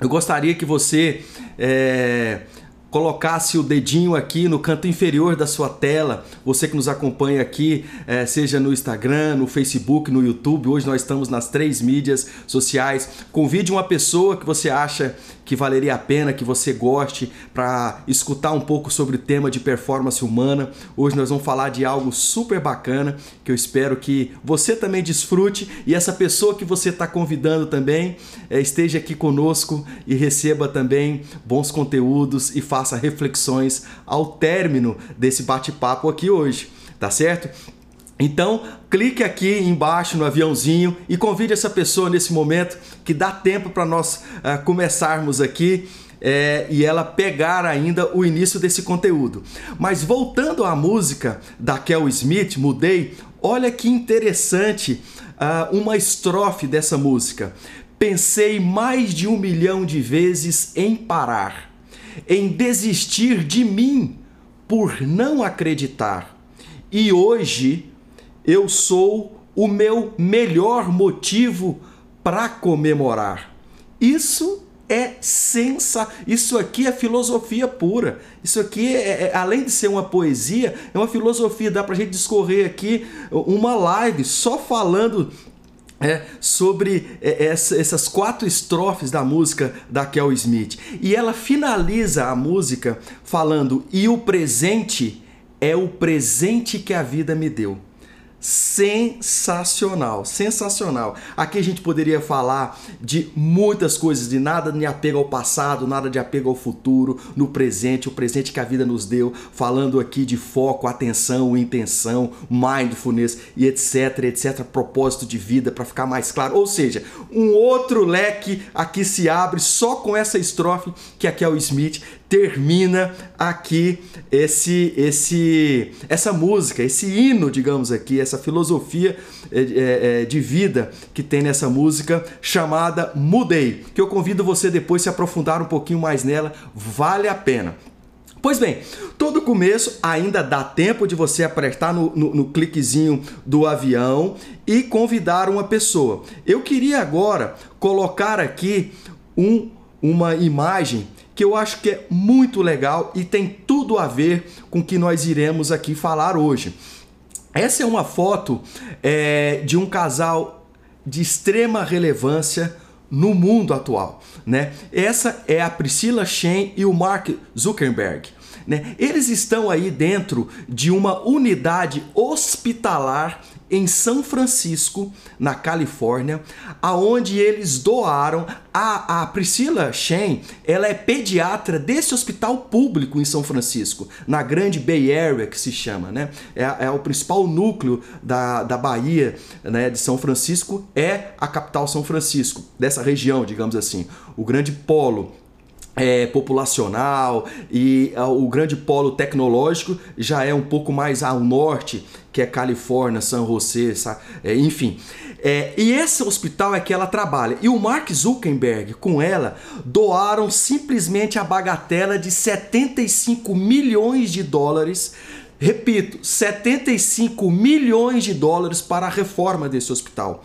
eu gostaria que você é, colocasse o dedinho aqui no canto inferior da sua tela, você que nos acompanha aqui, é, seja no Instagram, no Facebook, no YouTube, hoje nós estamos nas três mídias sociais. Convide uma pessoa que você acha que valeria a pena, que você goste, para escutar um pouco sobre o tema de performance humana. Hoje nós vamos falar de algo super bacana que eu espero que você também desfrute e essa pessoa que você está convidando também é, esteja aqui conosco e receba também bons conteúdos e faça reflexões ao término desse bate-papo aqui hoje, tá certo? Então, clique aqui embaixo no aviãozinho e convide essa pessoa nesse momento que dá tempo para nós uh, começarmos aqui é, e ela pegar ainda o início desse conteúdo. Mas voltando à música da Kel Smith, Mudei, olha que interessante uh, uma estrofe dessa música. Pensei mais de um milhão de vezes em parar, em desistir de mim por não acreditar. E hoje eu sou o meu melhor motivo para comemorar. Isso é sensa, isso aqui é filosofia pura. Isso aqui é, é, além de ser uma poesia, é uma filosofia. Dá para gente discorrer aqui uma live só falando é, sobre é, essa, essas quatro estrofes da música da Kel Smith. E ela finaliza a música falando: E o presente é o presente que a vida me deu sensacional, sensacional. Aqui a gente poderia falar de muitas coisas, de nada de apego ao passado, nada de apego ao futuro, no presente, o presente que a vida nos deu, falando aqui de foco, atenção, intenção, mindfulness e etc, etc, propósito de vida para ficar mais claro. Ou seja, um outro leque aqui se abre só com essa estrofe que aqui é o Smith termina aqui esse esse essa música, esse hino, digamos aqui, essa filosofia é, é, é, de vida que tem nessa música chamada Mudei, que eu convido você depois se aprofundar um pouquinho mais nela, vale a pena. Pois bem, todo começo ainda dá tempo de você apertar no, no, no, cliquezinho do avião e convidar uma pessoa. Eu queria agora colocar aqui um, uma imagem que eu acho que é muito legal e tem tudo a ver com o que nós iremos aqui falar hoje. Essa é uma foto é, de um casal de extrema relevância no mundo atual, né? Essa é a Priscila Shen e o Mark Zuckerberg. Né? Eles estão aí dentro de uma unidade hospitalar em São Francisco, na Califórnia, aonde eles doaram a, a Priscila Shen, ela é pediatra desse hospital público em São Francisco, na grande Bay Area que se chama, né? É, é o principal núcleo da, da Bahia, né, de São Francisco, é a capital São Francisco, dessa região, digamos assim, o grande polo é, populacional e o grande polo tecnológico já é um pouco mais ao norte, que é Califórnia, San José, é, enfim. É, e esse hospital é que ela trabalha. E o Mark Zuckerberg, com ela, doaram simplesmente a bagatela de 75 milhões de dólares. Repito, 75 milhões de dólares para a reforma desse hospital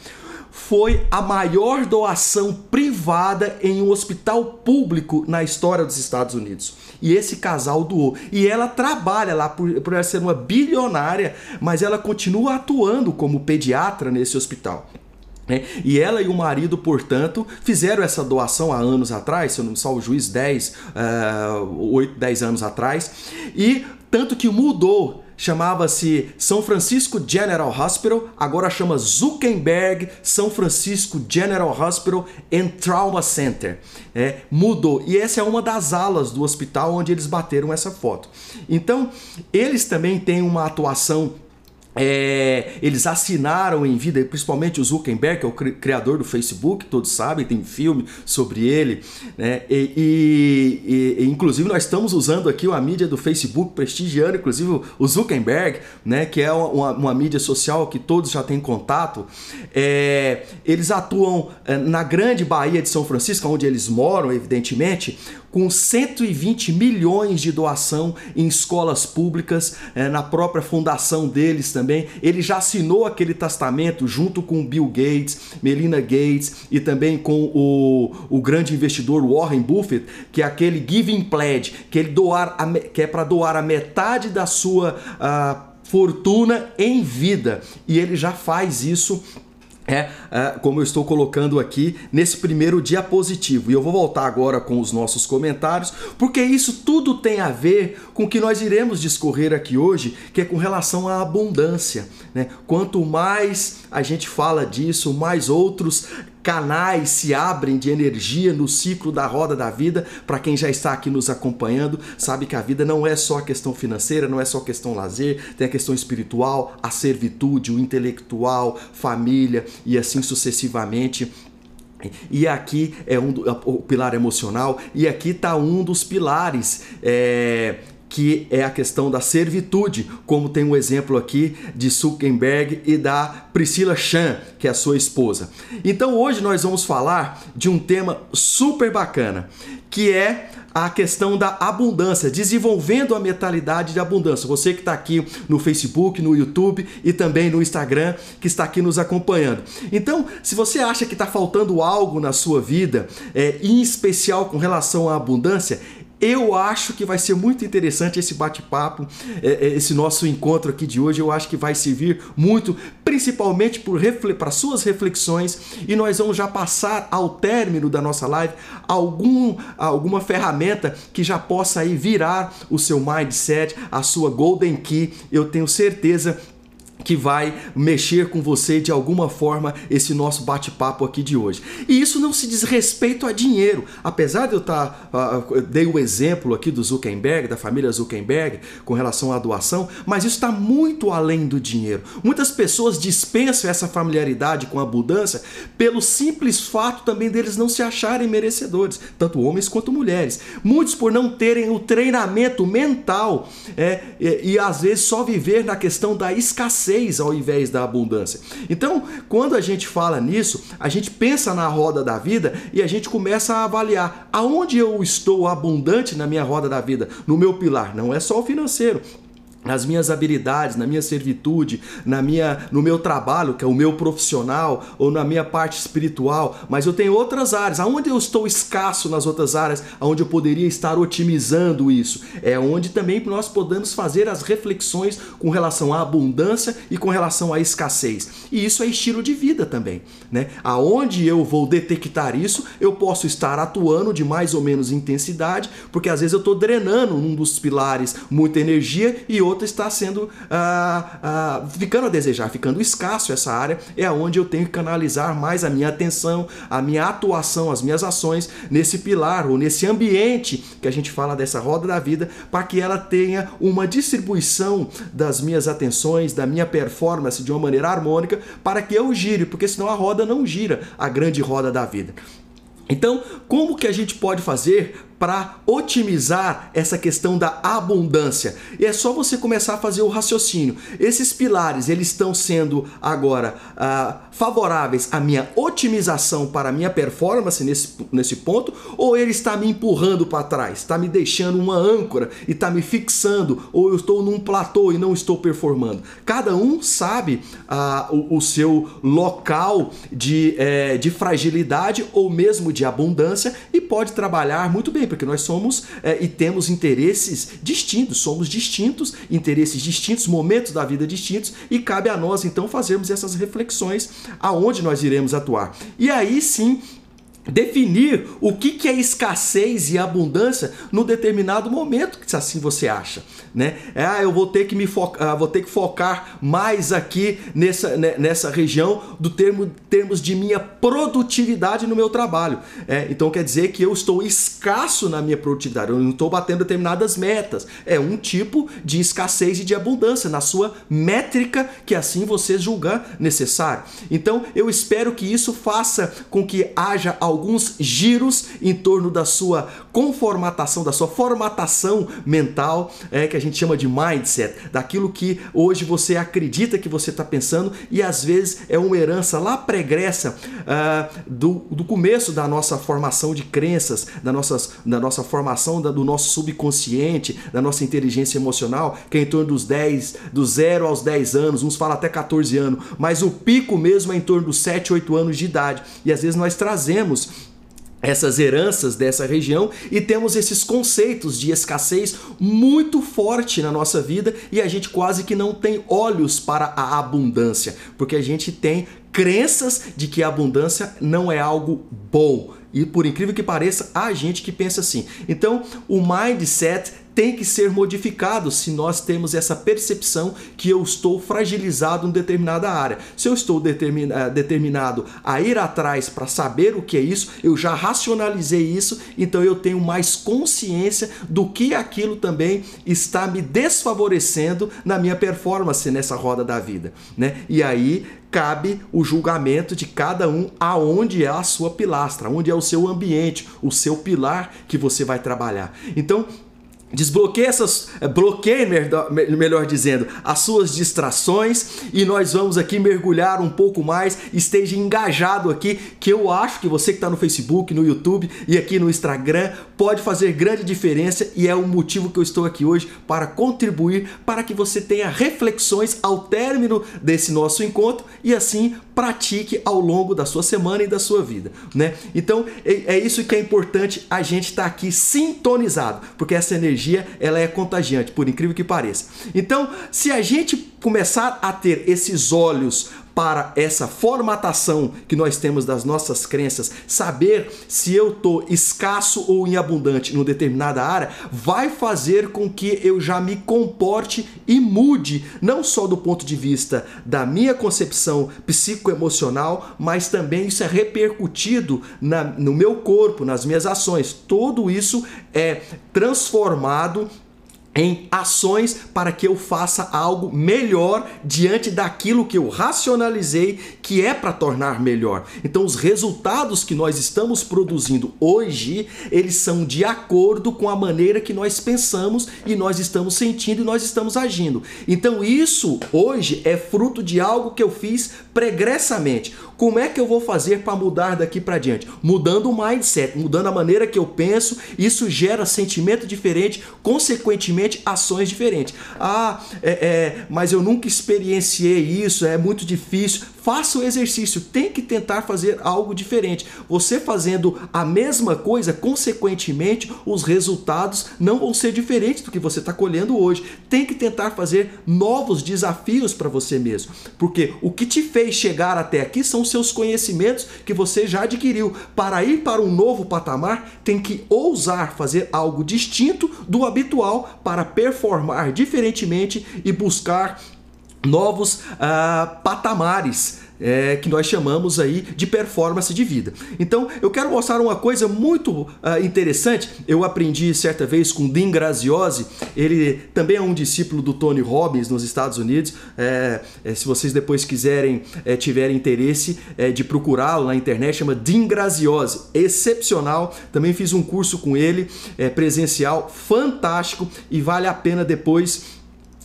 foi a maior doação privada em um hospital público na história dos Estados Unidos. E esse casal doou. E ela trabalha lá por, por ela ser uma bilionária, mas ela continua atuando como pediatra nesse hospital. É, e ela e o marido, portanto, fizeram essa doação há anos atrás, se eu não me salvo o juiz, 10, uh, 8, 10 anos atrás, e tanto que mudou chamava-se São Francisco General Hospital, agora chama Zuckerberg São Francisco General Hospital and Trauma Center. É, mudou. E essa é uma das alas do hospital onde eles bateram essa foto. Então, eles também têm uma atuação é, eles assinaram em vida, principalmente o Zuckerberg, que é o criador do Facebook, todos sabem, tem filme sobre ele, né? E, e, e, inclusive nós estamos usando aqui a mídia do Facebook, prestigiando inclusive o Zuckerberg, né? Que é uma, uma mídia social que todos já têm contato. É, eles atuam é, na grande Baía de São Francisco, onde eles moram, evidentemente, com 120 milhões de doação em escolas públicas, é, na própria fundação deles também. Ele já assinou aquele testamento junto com Bill Gates, Melina Gates e também com o, o grande investidor Warren Buffett, que é aquele Giving Pledge, que ele doar a, que é para doar a metade da sua uh, fortuna em vida. E ele já faz isso é, é, como eu estou colocando aqui nesse primeiro diapositivo. E eu vou voltar agora com os nossos comentários, porque isso tudo tem a ver com o que nós iremos discorrer aqui hoje, que é com relação à abundância. Né? Quanto mais a gente fala disso, mais outros canais se abrem de energia no ciclo da roda da vida. Para quem já está aqui nos acompanhando, sabe que a vida não é só a questão financeira, não é só a questão lazer, tem a questão espiritual, a servitude, o intelectual, família e assim sucessivamente. E aqui é um o pilar emocional, e aqui está um dos pilares é, que é a questão da servitude, como tem um exemplo aqui de Zuckerberg e da Priscila Chan, que é a sua esposa. Então hoje nós vamos falar de um tema super bacana, que é a questão da abundância, desenvolvendo a mentalidade de abundância. Você que está aqui no Facebook, no YouTube e também no Instagram, que está aqui nos acompanhando. Então, se você acha que está faltando algo na sua vida, é, em especial com relação à abundância, eu acho que vai ser muito interessante esse bate-papo, é, é, esse nosso encontro aqui de hoje. Eu acho que vai servir muito, principalmente para suas reflexões. E nós vamos já passar ao término da nossa live algum, alguma ferramenta que já possa aí virar o seu mindset, a sua golden key. Eu tenho certeza que vai mexer com você de alguma forma esse nosso bate-papo aqui de hoje. E isso não se diz respeito a dinheiro. Apesar de eu estar. Tá, uh, dei o exemplo aqui do Zuckerberg, da família Zuckerberg, com relação à doação, mas isso está muito além do dinheiro. Muitas pessoas dispensam essa familiaridade com a abundância pelo simples fato também deles não se acharem merecedores, tanto homens quanto mulheres. Muitos por não terem o treinamento mental é, e, e às vezes só viver na questão da escassez escassez ao invés da abundância. Então, quando a gente fala nisso, a gente pensa na roda da vida e a gente começa a avaliar aonde eu estou abundante na minha roda da vida, no meu pilar. Não é só o financeiro, nas minhas habilidades, na minha servitude, na minha, no meu trabalho, que é o meu profissional, ou na minha parte espiritual, mas eu tenho outras áreas. Aonde eu estou escasso nas outras áreas, aonde eu poderia estar otimizando isso? É onde também nós podemos fazer as reflexões com relação à abundância e com relação à escassez. E isso é estilo de vida também, né? Aonde eu vou detectar isso, eu posso estar atuando de mais ou menos intensidade, porque às vezes eu estou drenando um dos pilares muita energia e outro outra está sendo ah, ah, ficando a desejar, ficando escasso essa área, é onde eu tenho que canalizar mais a minha atenção, a minha atuação, as minhas ações nesse pilar ou nesse ambiente que a gente fala dessa roda da vida, para que ela tenha uma distribuição das minhas atenções, da minha performance de uma maneira harmônica, para que eu gire, porque senão a roda não gira, a grande roda da vida. Então, como que a gente pode fazer para otimizar essa questão da abundância. E é só você começar a fazer o raciocínio. Esses pilares, eles estão sendo agora ah, favoráveis à minha otimização para a minha performance nesse, nesse ponto, ou ele está me empurrando para trás, está me deixando uma âncora e está me fixando, ou eu estou num platô e não estou performando. Cada um sabe ah, o, o, seu local de, é, de fragilidade ou mesmo de abundância e pode trabalhar muito bem porque nós somos é, e temos interesses distintos, somos distintos, interesses distintos, momentos da vida distintos, e cabe a nós então fazermos essas reflexões aonde nós iremos atuar. E aí sim definir o que é escassez e abundância no determinado momento, se assim você acha, né? Ah, eu vou ter que me focar, ah, vou ter que focar mais aqui nessa, né, nessa região do termo termos de minha produtividade no meu trabalho. É, então quer dizer que eu estou escasso na minha produtividade, eu não estou batendo determinadas metas. É um tipo de escassez e de abundância na sua métrica que assim você julgar necessário. Então eu espero que isso faça com que haja alguns giros em torno da sua conformatação, da sua formatação mental, é, que a gente chama de mindset, daquilo que hoje você acredita que você está pensando e às vezes é uma herança lá pregressa uh, do, do começo da nossa formação de crenças, da, nossas, da nossa formação da, do nosso subconsciente, da nossa inteligência emocional, que é em torno dos 10, do 0 aos 10 anos, uns falam até 14 anos, mas o pico mesmo é em torno dos 7, 8 anos de idade. E às vezes nós trazemos essas heranças dessa região e temos esses conceitos de escassez muito forte na nossa vida e a gente quase que não tem olhos para a abundância, porque a gente tem crenças de que a abundância não é algo bom. E por incrível que pareça, há gente que pensa assim. Então, o mindset tem que ser modificado se nós temos essa percepção que eu estou fragilizado em determinada área. Se eu estou eh, determinado a ir atrás para saber o que é isso, eu já racionalizei isso, então eu tenho mais consciência do que aquilo também está me desfavorecendo na minha performance nessa roda da vida, né? E aí cabe o julgamento de cada um aonde é a sua pilastra, onde é o seu ambiente, o seu pilar que você vai trabalhar. Então, Desbloqueie essas, eh, bloqueie, melhor dizendo, as suas distrações e nós vamos aqui mergulhar um pouco mais. Esteja engajado aqui, que eu acho que você que está no Facebook, no YouTube e aqui no Instagram pode fazer grande diferença e é o motivo que eu estou aqui hoje para contribuir para que você tenha reflexões ao término desse nosso encontro e assim pratique ao longo da sua semana e da sua vida, né? Então é, é isso que é importante a gente estar tá aqui sintonizado, porque essa energia ela é contagiante, por incrível que pareça. Então, se a gente começar a ter esses olhos para essa formatação que nós temos das nossas crenças, saber se eu estou escasso ou em abundante em determinada área, vai fazer com que eu já me comporte e mude, não só do ponto de vista da minha concepção psicoemocional, mas também isso é repercutido na, no meu corpo, nas minhas ações. Tudo isso é transformado em ações para que eu faça algo melhor diante daquilo que eu racionalizei que é para tornar melhor. Então os resultados que nós estamos produzindo hoje, eles são de acordo com a maneira que nós pensamos e nós estamos sentindo e nós estamos agindo. Então isso hoje é fruto de algo que eu fiz pregressamente. Como é que eu vou fazer para mudar daqui para diante? Mudando o mindset, mudando a maneira que eu penso, isso gera sentimento diferente, consequentemente ações diferentes. Ah, é, é, mas eu nunca experienciei isso, é muito difícil. Faça o exercício, tem que tentar fazer algo diferente. Você fazendo a mesma coisa, consequentemente, os resultados não vão ser diferentes do que você está colhendo hoje. Tem que tentar fazer novos desafios para você mesmo, porque o que te fez chegar até aqui são seus conhecimentos que você já adquiriu. Para ir para um novo patamar, tem que ousar fazer algo distinto do habitual para performar diferentemente e buscar novos uh, patamares é, que nós chamamos aí de performance de vida. Então eu quero mostrar uma coisa muito uh, interessante. Eu aprendi certa vez com Dean Graziosi, ele também é um discípulo do Tony Robbins nos Estados Unidos. É, é, se vocês depois quiserem, é, tiverem interesse é, de procurá-lo na internet, chama Dean Graziosi, excepcional. Também fiz um curso com ele é, presencial, fantástico e vale a pena depois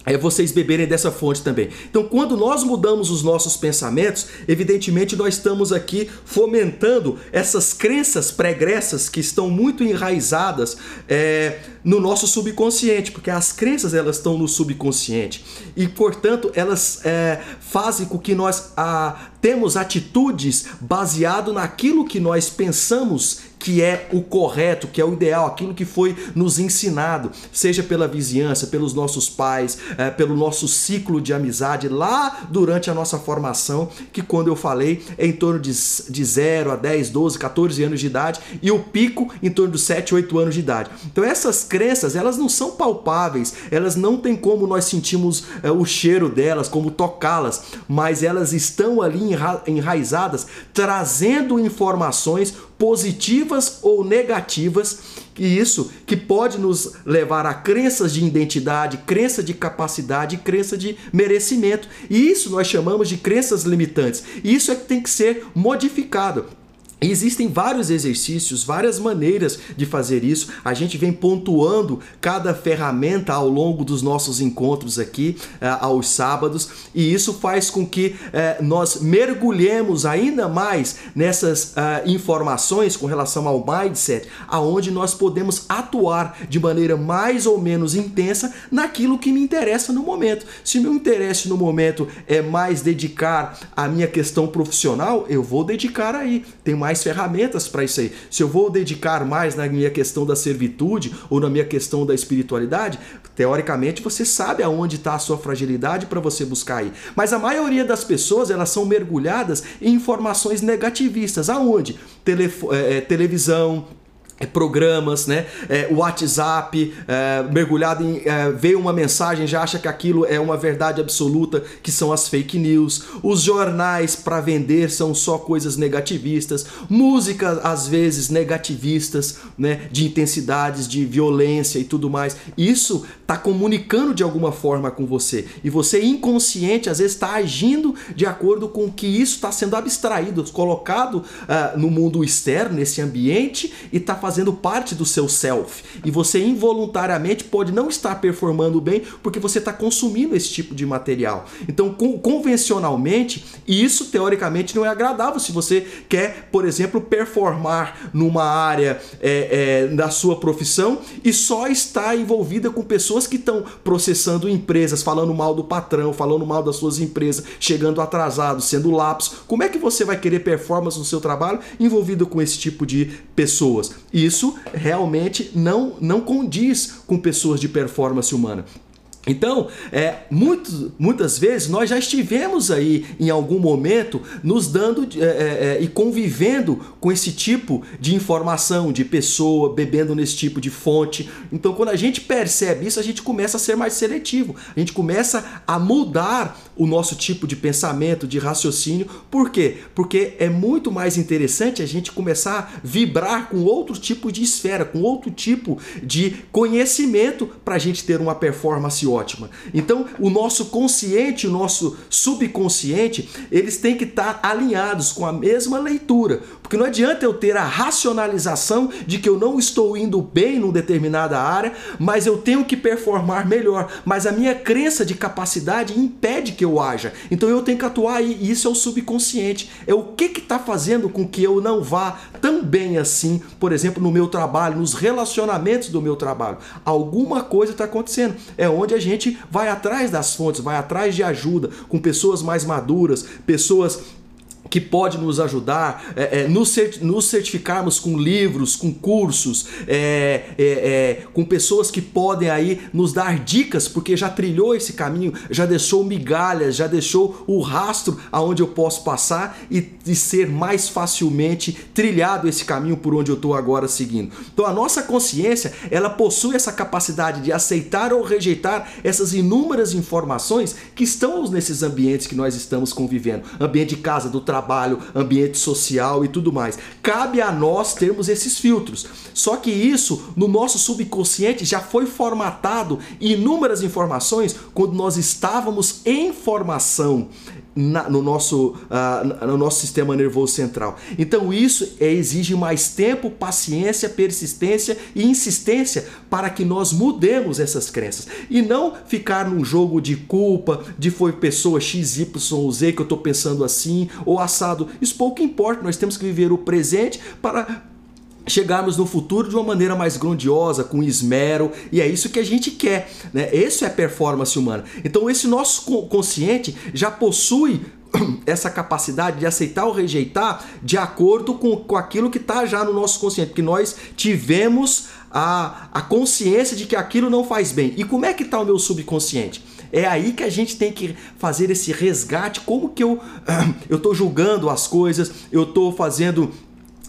é vocês beberem dessa fonte também. Então, quando nós mudamos os nossos pensamentos, evidentemente nós estamos aqui fomentando essas crenças pregressas que estão muito enraizadas é, no nosso subconsciente, porque as crenças elas estão no subconsciente e, portanto, elas é, fazem com que nós a, temos atitudes baseado naquilo que nós pensamos que é o correto, que é o ideal, aquilo que foi nos ensinado, seja pela vizinhança, pelos nossos pais, é, pelo nosso ciclo de amizade lá durante a nossa formação, que quando eu falei é em torno de, de 0 a 10, 12, 14 anos de idade e o pico em torno dos 7, 8 anos de idade. Então essas crenças, elas não são palpáveis, elas não tem como nós sentimos é, o cheiro delas, como tocá-las, mas elas estão ali enra enraizadas, trazendo informações positivas ou negativas, e isso que pode nos levar a crenças de identidade, crença de capacidade, crença de merecimento. E isso nós chamamos de crenças limitantes. E isso é que tem que ser modificado. Existem vários exercícios, várias maneiras de fazer isso. A gente vem pontuando cada ferramenta ao longo dos nossos encontros aqui uh, aos sábados, e isso faz com que uh, nós mergulhemos ainda mais nessas uh, informações com relação ao mindset, aonde nós podemos atuar de maneira mais ou menos intensa naquilo que me interessa no momento. Se meu interesse no momento é mais dedicar a minha questão profissional, eu vou dedicar aí. Tem mais mais ferramentas para isso aí. Se eu vou dedicar mais na minha questão da servitude ou na minha questão da espiritualidade, teoricamente você sabe aonde está a sua fragilidade para você buscar aí. Mas a maioria das pessoas elas são mergulhadas em informações negativistas. Aonde? Telefo é, televisão, é, programas, né? É, WhatsApp, é, mergulhado em é, vê uma mensagem, já acha que aquilo é uma verdade absoluta, que são as fake news. Os jornais para vender são só coisas negativistas, músicas às vezes negativistas, né? De intensidades, de violência e tudo mais. Isso está comunicando de alguma forma com você e você inconsciente às vezes está agindo de acordo com que isso está sendo abstraído, colocado uh, no mundo externo, nesse ambiente e está fazendo fazendo parte do seu self. E você involuntariamente pode não estar performando bem porque você está consumindo esse tipo de material. Então, convencionalmente, isso teoricamente não é agradável se você quer, por exemplo, performar numa área é, é, da sua profissão e só está envolvida com pessoas que estão processando empresas, falando mal do patrão, falando mal das suas empresas, chegando atrasado, sendo lapso. Como é que você vai querer performance no seu trabalho envolvido com esse tipo de pessoas? Isso realmente não, não condiz com pessoas de performance humana. Então, é, muito, muitas vezes nós já estivemos aí em algum momento nos dando é, é, é, e convivendo com esse tipo de informação, de pessoa, bebendo nesse tipo de fonte. Então, quando a gente percebe isso, a gente começa a ser mais seletivo, a gente começa a mudar o nosso tipo de pensamento, de raciocínio. Por quê? Porque é muito mais interessante a gente começar a vibrar com outro tipo de esfera, com outro tipo de conhecimento para a gente ter uma performance ótima. Então, o nosso consciente, o nosso subconsciente, eles têm que estar alinhados com a mesma leitura. Porque não adianta eu ter a racionalização de que eu não estou indo bem numa determinada área, mas eu tenho que performar melhor. Mas a minha crença de capacidade impede que eu haja. Então eu tenho que atuar aí. E isso é o subconsciente. É o que está fazendo com que eu não vá tão bem assim, por exemplo, no meu trabalho, nos relacionamentos do meu trabalho. Alguma coisa está acontecendo. É onde a gente vai atrás das fontes, vai atrás de ajuda com pessoas mais maduras, pessoas que pode nos ajudar, é, é, nos, certificarmos com livros, com cursos, é, é, é, com pessoas que podem aí nos dar dicas, porque já trilhou esse caminho, já deixou migalhas, já deixou o rastro aonde eu posso passar e, e ser mais facilmente trilhado esse caminho por onde eu estou agora seguindo. Então a nossa consciência, ela possui essa capacidade de aceitar ou rejeitar essas inúmeras informações que estão nesses ambientes que nós estamos convivendo, ambiente de casa, do trabalho, trabalho, ambiente social e tudo mais. Cabe a nós termos esses filtros. Só que isso, no nosso subconsciente, já foi formatado inúmeras informações quando nós estávamos em formação na, no, nosso, uh, no nosso sistema nervoso central. Então, isso é, exige mais tempo, paciência, persistência e insistência para que nós mudemos essas crenças e não ficar num jogo de culpa, de foi pessoa X, Y Z que eu estou pensando assim ou assado. Isso pouco importa, nós temos que viver o presente para chegarmos no futuro de uma maneira mais grandiosa, com esmero, e é isso que a gente quer, né? Isso é performance humana. Então esse nosso consciente já possui essa capacidade de aceitar ou rejeitar de acordo com, com aquilo que está já no nosso consciente, porque nós tivemos a, a consciência de que aquilo não faz bem. E como é que está o meu subconsciente? É aí que a gente tem que fazer esse resgate, como que eu eu estou julgando as coisas, eu estou fazendo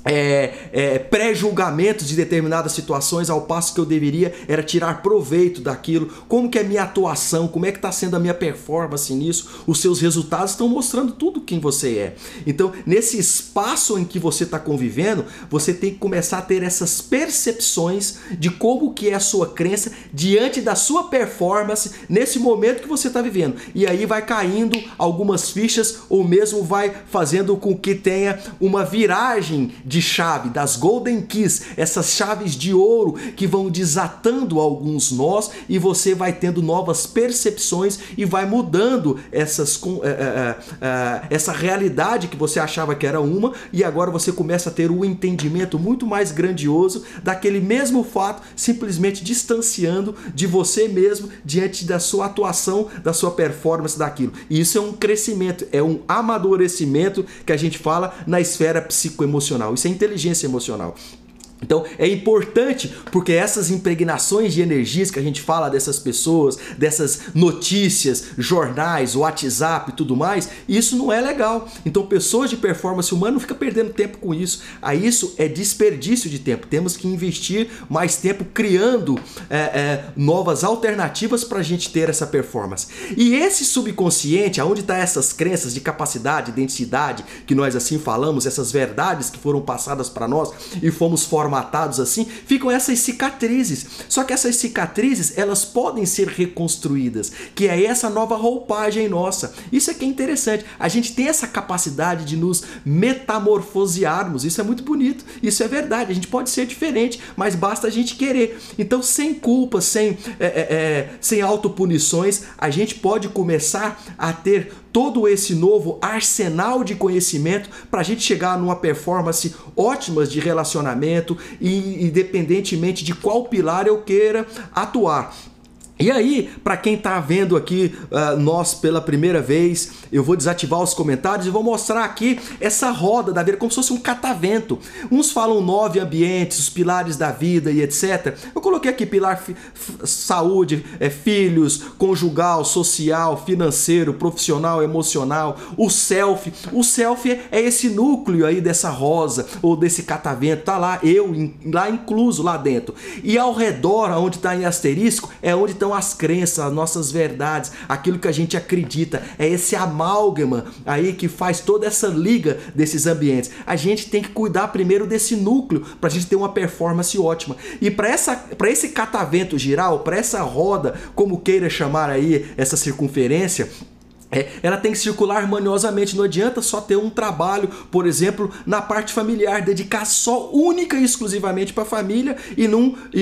é, é, pré-julgamentos de determinadas situações, ao passo que eu deveria era tirar proveito daquilo. Como que é minha atuação, como é que está sendo a minha performance nisso? Os seus resultados estão mostrando tudo quem você é. Então, nesse espaço em que você está convivendo, você tem que começar a ter essas percepções de como que é a sua crença diante da sua performance nesse momento que você está vivendo. E aí vai caindo algumas fichas ou mesmo vai fazendo com que tenha uma viragem de chave, das golden keys, essas chaves de ouro que vão desatando alguns nós e você vai tendo novas percepções e vai mudando essas, é, é, é, essa realidade que você achava que era uma e agora você começa a ter um entendimento muito mais grandioso daquele mesmo fato, simplesmente distanciando de você mesmo diante da sua atuação, da sua performance daquilo. E isso é um crescimento, é um amadurecimento que a gente fala na esfera psicoemocional. Isso é inteligência emocional. Então é importante porque essas impregnações de energias que a gente fala dessas pessoas, dessas notícias, jornais, WhatsApp e tudo mais, isso não é legal. Então pessoas de performance humana não ficam perdendo tempo com isso. A isso é desperdício de tempo. Temos que investir mais tempo criando é, é, novas alternativas para a gente ter essa performance. E esse subconsciente, aonde está essas crenças de capacidade, identidade, que nós assim falamos, essas verdades que foram passadas para nós e fomos formados formatados assim, ficam essas cicatrizes. Só que essas cicatrizes, elas podem ser reconstruídas, que é essa nova roupagem nossa. Isso é que é interessante. A gente tem essa capacidade de nos metamorfosearmos. Isso é muito bonito. Isso é verdade. A gente pode ser diferente, mas basta a gente querer. Então, sem culpa, sem, é, é, é sem autopunições, a gente pode começar a ter todo esse novo arsenal de conhecimento para a gente chegar numa performance ótima de relacionamento e independentemente de qual pilar eu queira atuar. E aí, para quem está vendo aqui uh, nós pela primeira vez, eu vou desativar os comentários e vou mostrar aqui essa roda da vida como se fosse um catavento. Uns falam nove ambientes, os pilares da vida e etc. Eu coloquei aqui pilar saúde, é, filhos, conjugal, social, financeiro, profissional, emocional, o self. O self é esse núcleo aí dessa rosa ou desse catavento, tá lá eu lá incluso lá dentro. E ao redor, onde está em asterisco, é onde estão as crenças, as nossas verdades, aquilo que a gente acredita. É esse amálgama aí que faz toda essa liga desses ambientes. A gente tem que cuidar primeiro desse núcleo para a gente ter uma performance ótima. E para essa para esse catavento giral, para essa roda, como queira chamar aí essa circunferência, é, ela tem que circular harmoniosamente, não adianta só ter um trabalho, por exemplo, na parte familiar, dedicar só única e exclusivamente para a família e não, e,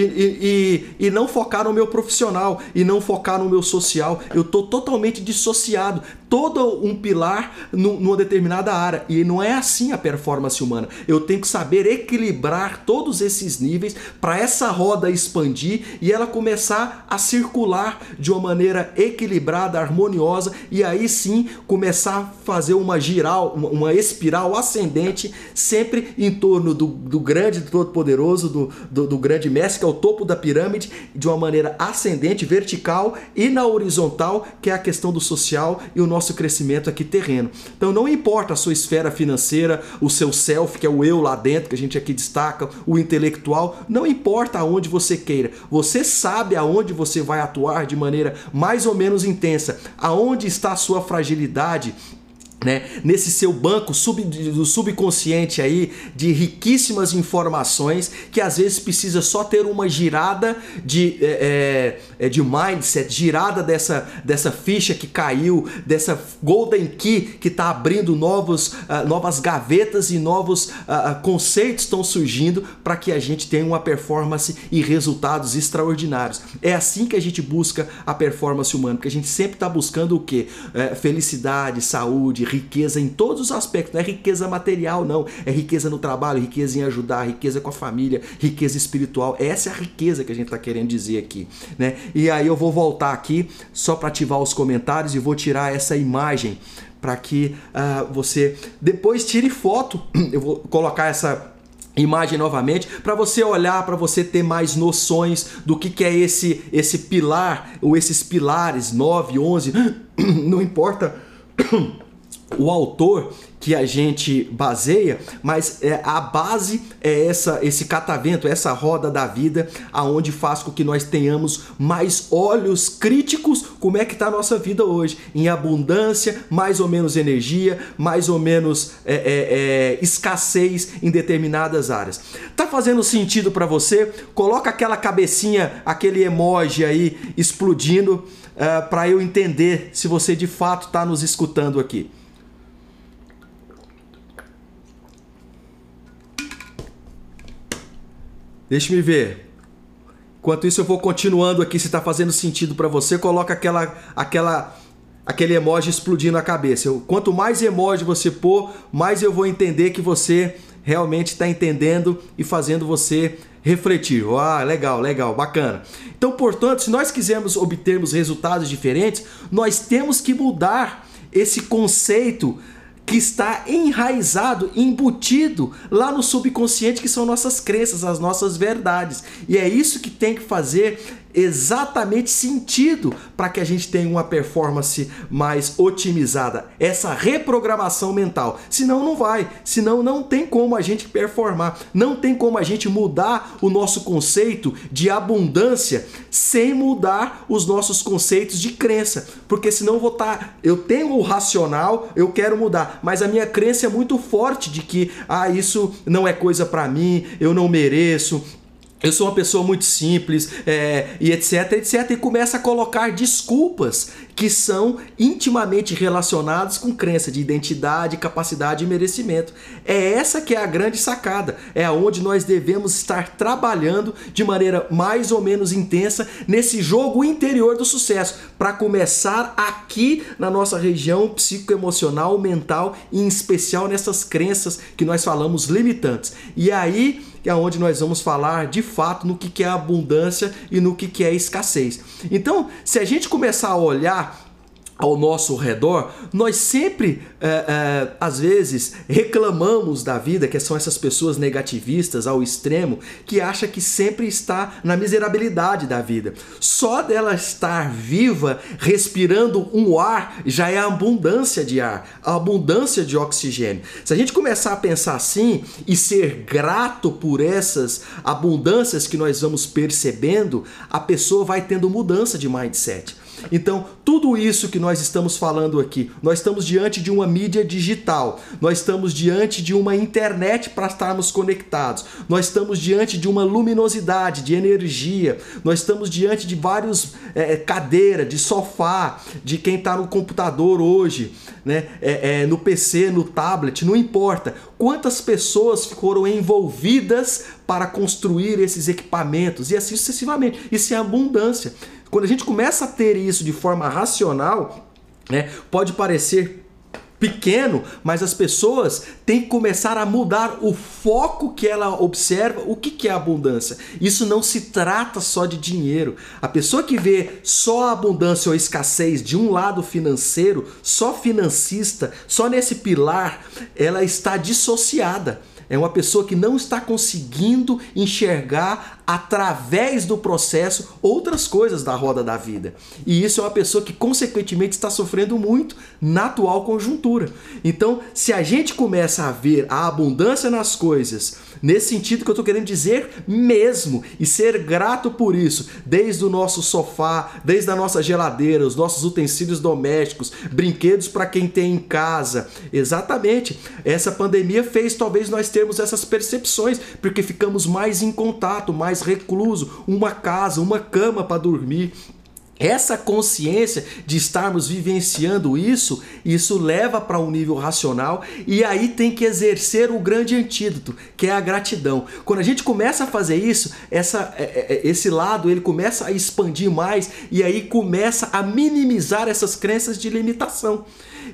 e, e, não focar no meu profissional e não focar no meu social. Eu estou totalmente dissociado todo um pilar numa determinada área. E não é assim a performance humana. Eu tenho que saber equilibrar todos esses níveis para essa roda expandir e ela começar a circular de uma maneira equilibrada, harmoniosa e aí sim começar a fazer uma giral, uma espiral ascendente sempre em torno do, do grande, do todo-poderoso, do, do, do grande mestre, que é o topo da pirâmide, de uma maneira ascendente, vertical e na horizontal, que é a questão do social e o nosso crescimento aqui terreno. Então não importa a sua esfera financeira, o seu self, que é o eu lá dentro, que a gente aqui destaca, o intelectual, não importa aonde você queira. Você sabe aonde você vai atuar de maneira mais ou menos intensa, aonde está a sua fragilidade né, nesse seu banco sub, do subconsciente aí de riquíssimas informações que às vezes precisa só ter uma girada de, é, é, é, de mindset, girada dessa, dessa ficha que caiu, dessa golden key que está abrindo novos, uh, novas gavetas e novos uh, conceitos estão surgindo para que a gente tenha uma performance e resultados extraordinários. É assim que a gente busca a performance humana, porque a gente sempre está buscando o que? É, felicidade, saúde, riqueza em todos os aspectos, não é riqueza material, não. É riqueza no trabalho, riqueza em ajudar, riqueza com a família, riqueza espiritual. Essa é a riqueza que a gente está querendo dizer aqui, né? E aí eu vou voltar aqui só para ativar os comentários e vou tirar essa imagem para que uh, você depois tire foto. Eu vou colocar essa imagem novamente para você olhar, para você ter mais noções do que, que é esse esse pilar ou esses pilares 9, 11, não importa o autor que a gente baseia, mas é, a base é essa esse catavento, essa roda da vida, aonde faz com que nós tenhamos mais olhos críticos como é que está a nossa vida hoje, em abundância, mais ou menos energia, mais ou menos é, é, é escassez em determinadas áreas. Tá fazendo sentido para você? Coloca aquela cabecinha, aquele emoji aí explodindo uh, é, para eu entender se você de fato está nos escutando aqui. Deixa me ver. Enquanto isso eu vou continuando aqui, se está fazendo sentido para você, coloca aquela aquela aquele emoji explodindo a cabeça. Eu, quanto mais emoji você pôr, mais eu vou entender que você realmente está entendendo e fazendo você refletir. Ah, legal, legal, bacana. Então, portanto, se nós quisermos obtermos resultados diferentes, nós temos que mudar esse conceito que está enraizado, embutido lá no subconsciente, que são nossas crenças, as nossas verdades. E é isso que tem que fazer exatamente sentido para que a gente tenha uma performance mais otimizada, essa reprogramação mental. Senão não vai, senão não tem como a gente performar, não tem como a gente mudar o nosso conceito de abundância sem mudar os nossos conceitos de crença, porque senão eu vou estar, tá, eu tenho o racional, eu quero mudar, mas a minha crença é muito forte de que ah, isso não é coisa para mim, eu não mereço, eu sou uma pessoa muito simples é, e etc, etc, e começa a colocar desculpas que são intimamente relacionadas com crença de identidade, capacidade e merecimento. É essa que é a grande sacada, é aonde nós devemos estar trabalhando de maneira mais ou menos intensa nesse jogo interior do sucesso, para começar aqui na nossa região psicoemocional, mental e em especial nessas crenças que nós falamos limitantes. E aí é onde nós vamos falar de fato no que, é abundância e no que é escassez. Então, se a gente começar a olhar ao nosso redor, nós sempre, é, é, às vezes, reclamamos da vida, que são essas pessoas negativistas ao extremo, que acha que sempre está na miserabilidade da vida. Só dela estar viva, respirando um ar, já é a abundância de ar, a abundância de oxigênio. Se a gente começar a pensar assim e ser grato por essas abundâncias que nós vamos percebendo, a pessoa vai tendo mudança de mindset. Então, tudo isso que nós estamos falando aqui, nós estamos diante de uma mídia digital, nós estamos diante de uma internet para estarmos conectados, nós estamos diante de uma luminosidade, de energia, nós estamos diante de vários é, cadeira, de sofá, de quem está no computador hoje, né? É, é, no PC, no tablet, não importa. Quantas pessoas foram envolvidas para construir esses equipamentos e assim sucessivamente. Isso é abundância. Quando a gente começa a ter isso de forma racional, né, pode parecer pequeno, mas as pessoas têm que começar a mudar o foco que ela observa. O que, que é abundância? Isso não se trata só de dinheiro. A pessoa que vê só a abundância ou a escassez de um lado financeiro, só financista, só nesse pilar, ela está dissociada. É uma pessoa que não está conseguindo enxergar através do processo outras coisas da roda da vida. E isso é uma pessoa que consequentemente está sofrendo muito na atual conjuntura. Então, se a gente começa a ver a abundância nas coisas, nesse sentido que eu estou querendo dizer mesmo, e ser grato por isso, desde o nosso sofá, desde a nossa geladeira, os nossos utensílios domésticos, brinquedos para quem tem em casa. Exatamente. Essa pandemia fez talvez nós termos essas percepções, porque ficamos mais em contato, mais recluso, uma casa, uma cama para dormir. Essa consciência de estarmos vivenciando isso, isso leva para um nível racional e aí tem que exercer o grande antídoto, que é a gratidão. Quando a gente começa a fazer isso, essa, é, é, é, esse lado ele começa a expandir mais e aí começa a minimizar essas crenças de limitação.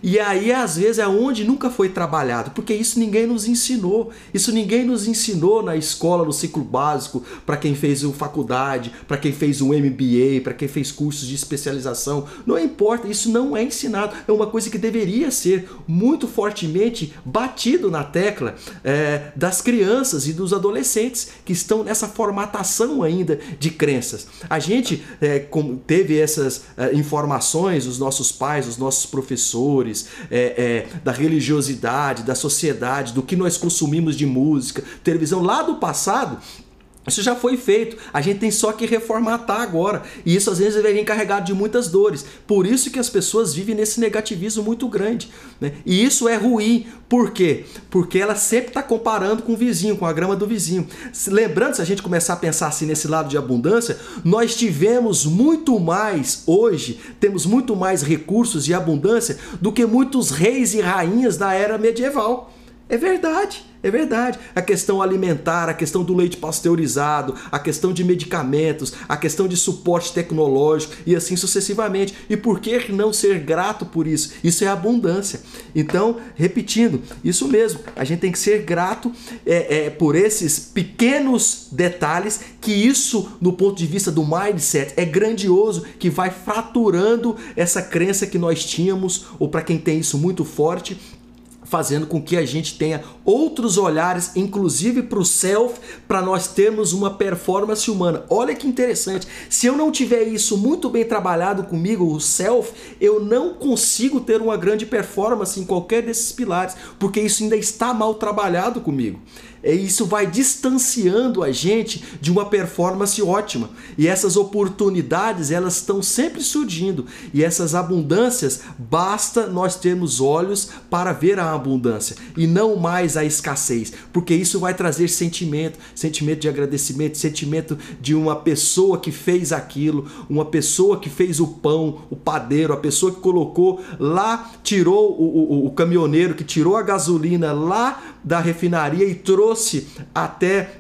E aí, às vezes, é onde nunca foi trabalhado, porque isso ninguém nos ensinou. Isso ninguém nos ensinou na escola, no ciclo básico, para quem fez faculdade, para quem fez um MBA, para quem fez cursos de especialização. Não importa, isso não é ensinado. É uma coisa que deveria ser muito fortemente batido na tecla é, das crianças e dos adolescentes que estão nessa formatação ainda de crenças. A gente é, teve essas é, informações, os nossos pais, os nossos professores, valores, é, é, da religiosidade, da sociedade, do que nós consumimos de música, televisão. Lá do passado, isso já foi feito, a gente tem só que reformatar agora. E isso às vezes vem encarregado de muitas dores. Por isso que as pessoas vivem nesse negativismo muito grande. Né? E isso é ruim. Por quê? Porque ela sempre está comparando com o vizinho, com a grama do vizinho. Lembrando, se a gente começar a pensar assim nesse lado de abundância, nós tivemos muito mais hoje, temos muito mais recursos de abundância do que muitos reis e rainhas da era medieval. É verdade. É verdade. A questão alimentar, a questão do leite pasteurizado, a questão de medicamentos, a questão de suporte tecnológico e assim sucessivamente. E por que não ser grato por isso? Isso é abundância. Então, repetindo, isso mesmo. A gente tem que ser grato é, é, por esses pequenos detalhes que isso, no ponto de vista do mindset, é grandioso, que vai fraturando essa crença que nós tínhamos, ou para quem tem isso muito forte, fazendo com que a gente tenha outros olhares, inclusive para o self, para nós termos uma performance humana. Olha que interessante. Se eu não tiver isso muito bem trabalhado comigo, o self, eu não consigo ter uma grande performance em qualquer desses pilares, porque isso ainda está mal trabalhado comigo. Isso vai distanciando a gente de uma performance ótima. E essas oportunidades, elas estão sempre surgindo. E essas abundâncias, basta nós termos olhos para ver a abundância e não mais a escassez, porque isso vai trazer sentimento, sentimento de agradecimento, sentimento de uma pessoa que fez aquilo, uma pessoa que fez o pão, o padeiro, a pessoa que colocou lá, tirou o, o, o caminhoneiro que tirou a gasolina lá da refinaria e trouxe trouxe até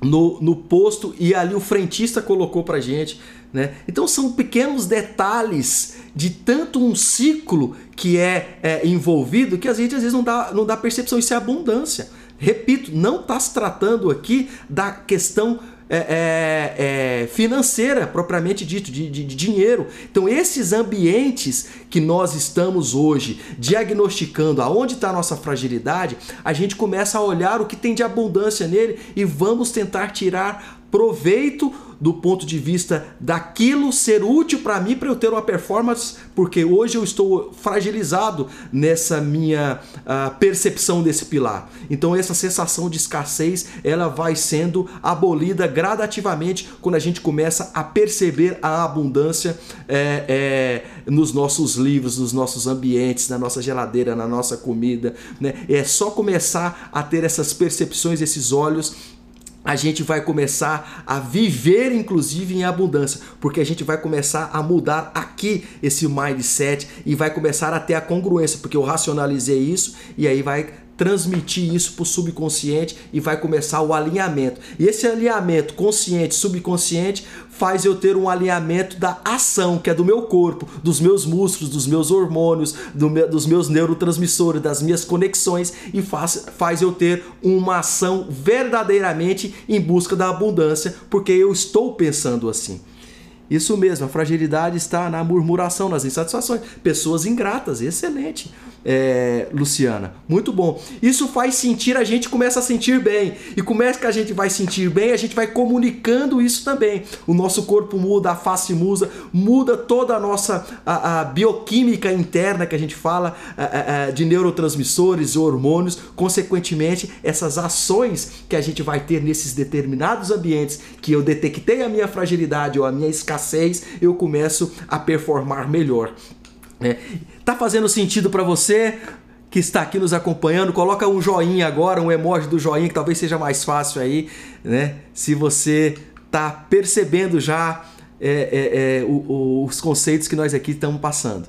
no, no posto e ali o frentista colocou para gente. Né? Então são pequenos detalhes de tanto um ciclo que é, é, envolvido que a gente às vezes não dá, não dá percepção. Isso é abundância. Repito, não está se tratando aqui da questão é, é, é, financeira, propriamente dito, de, de, de, dinheiro. Então, esses ambientes que nós estamos hoje diagnosticando aonde está a nossa fragilidade, a gente começa a olhar o que tem de abundância nele e vamos tentar tirar proveito do ponto de vista daquilo ser útil para mim para eu ter uma performance, porque hoje eu estou fragilizado nessa minha uh, percepção desse pilar. Então essa sensação de escassez ela vai sendo abolida gradativamente quando a gente começa a perceber a abundância é, é, nos nossos livros, nos nossos ambientes, na nossa geladeira, na nossa comida. Né? É só começar a ter essas percepções, esses olhos a gente vai começar a viver, inclusive, em abundância, porque a gente vai começar a mudar aqui esse mindset e vai começar a ter a congruência, porque eu racionalizei isso e aí vai transmitir isso para o subconsciente e vai começar o alinhamento. E esse alinhamento consciente, subconsciente, faz eu ter um alinhamento da ação, que é do meu corpo, dos meus músculos, dos meus hormônios, do meu, dos meus neurotransmissores, das minhas conexões e faz, faz eu ter uma ação verdadeiramente em busca da abundância, porque eu estou pensando assim. Isso mesmo, a fragilidade está na murmuração, nas insatisfações. Pessoas ingratas, excelente é, Luciana. Muito bom. Isso faz sentir, a gente começa a sentir bem. E como é que a gente vai sentir bem? A gente vai comunicando isso também. O nosso corpo muda, a face muda, muda toda a nossa a, a bioquímica interna que a gente fala a, de neurotransmissores, hormônios. Consequentemente, essas ações que a gente vai ter nesses determinados ambientes que eu detectei a minha fragilidade ou a minha escassez, eu começo a performar melhor. É, tá fazendo sentido para você que está aqui nos acompanhando? Coloca um joinha agora, um emoji do joinha que talvez seja mais fácil aí, né? Se você tá percebendo já é, é, é o, o, os conceitos que nós aqui estamos passando.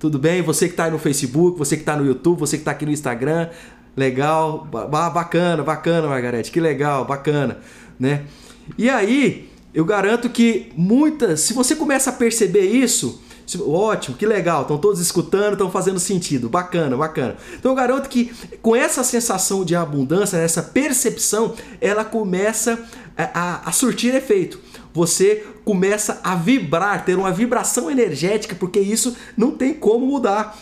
Tudo bem? Você que está no Facebook, você que está no YouTube, você que está aqui no Instagram, legal, bacana, bacana, Margarete, que legal, bacana, né? E aí, eu garanto que muitas, se você começa a perceber isso, Ótimo, que legal, estão todos escutando, estão fazendo sentido, bacana, bacana. Então eu garanto que com essa sensação de abundância, essa percepção, ela começa a, a, a surtir efeito. Você começa a vibrar, ter uma vibração energética, porque isso não tem como mudar.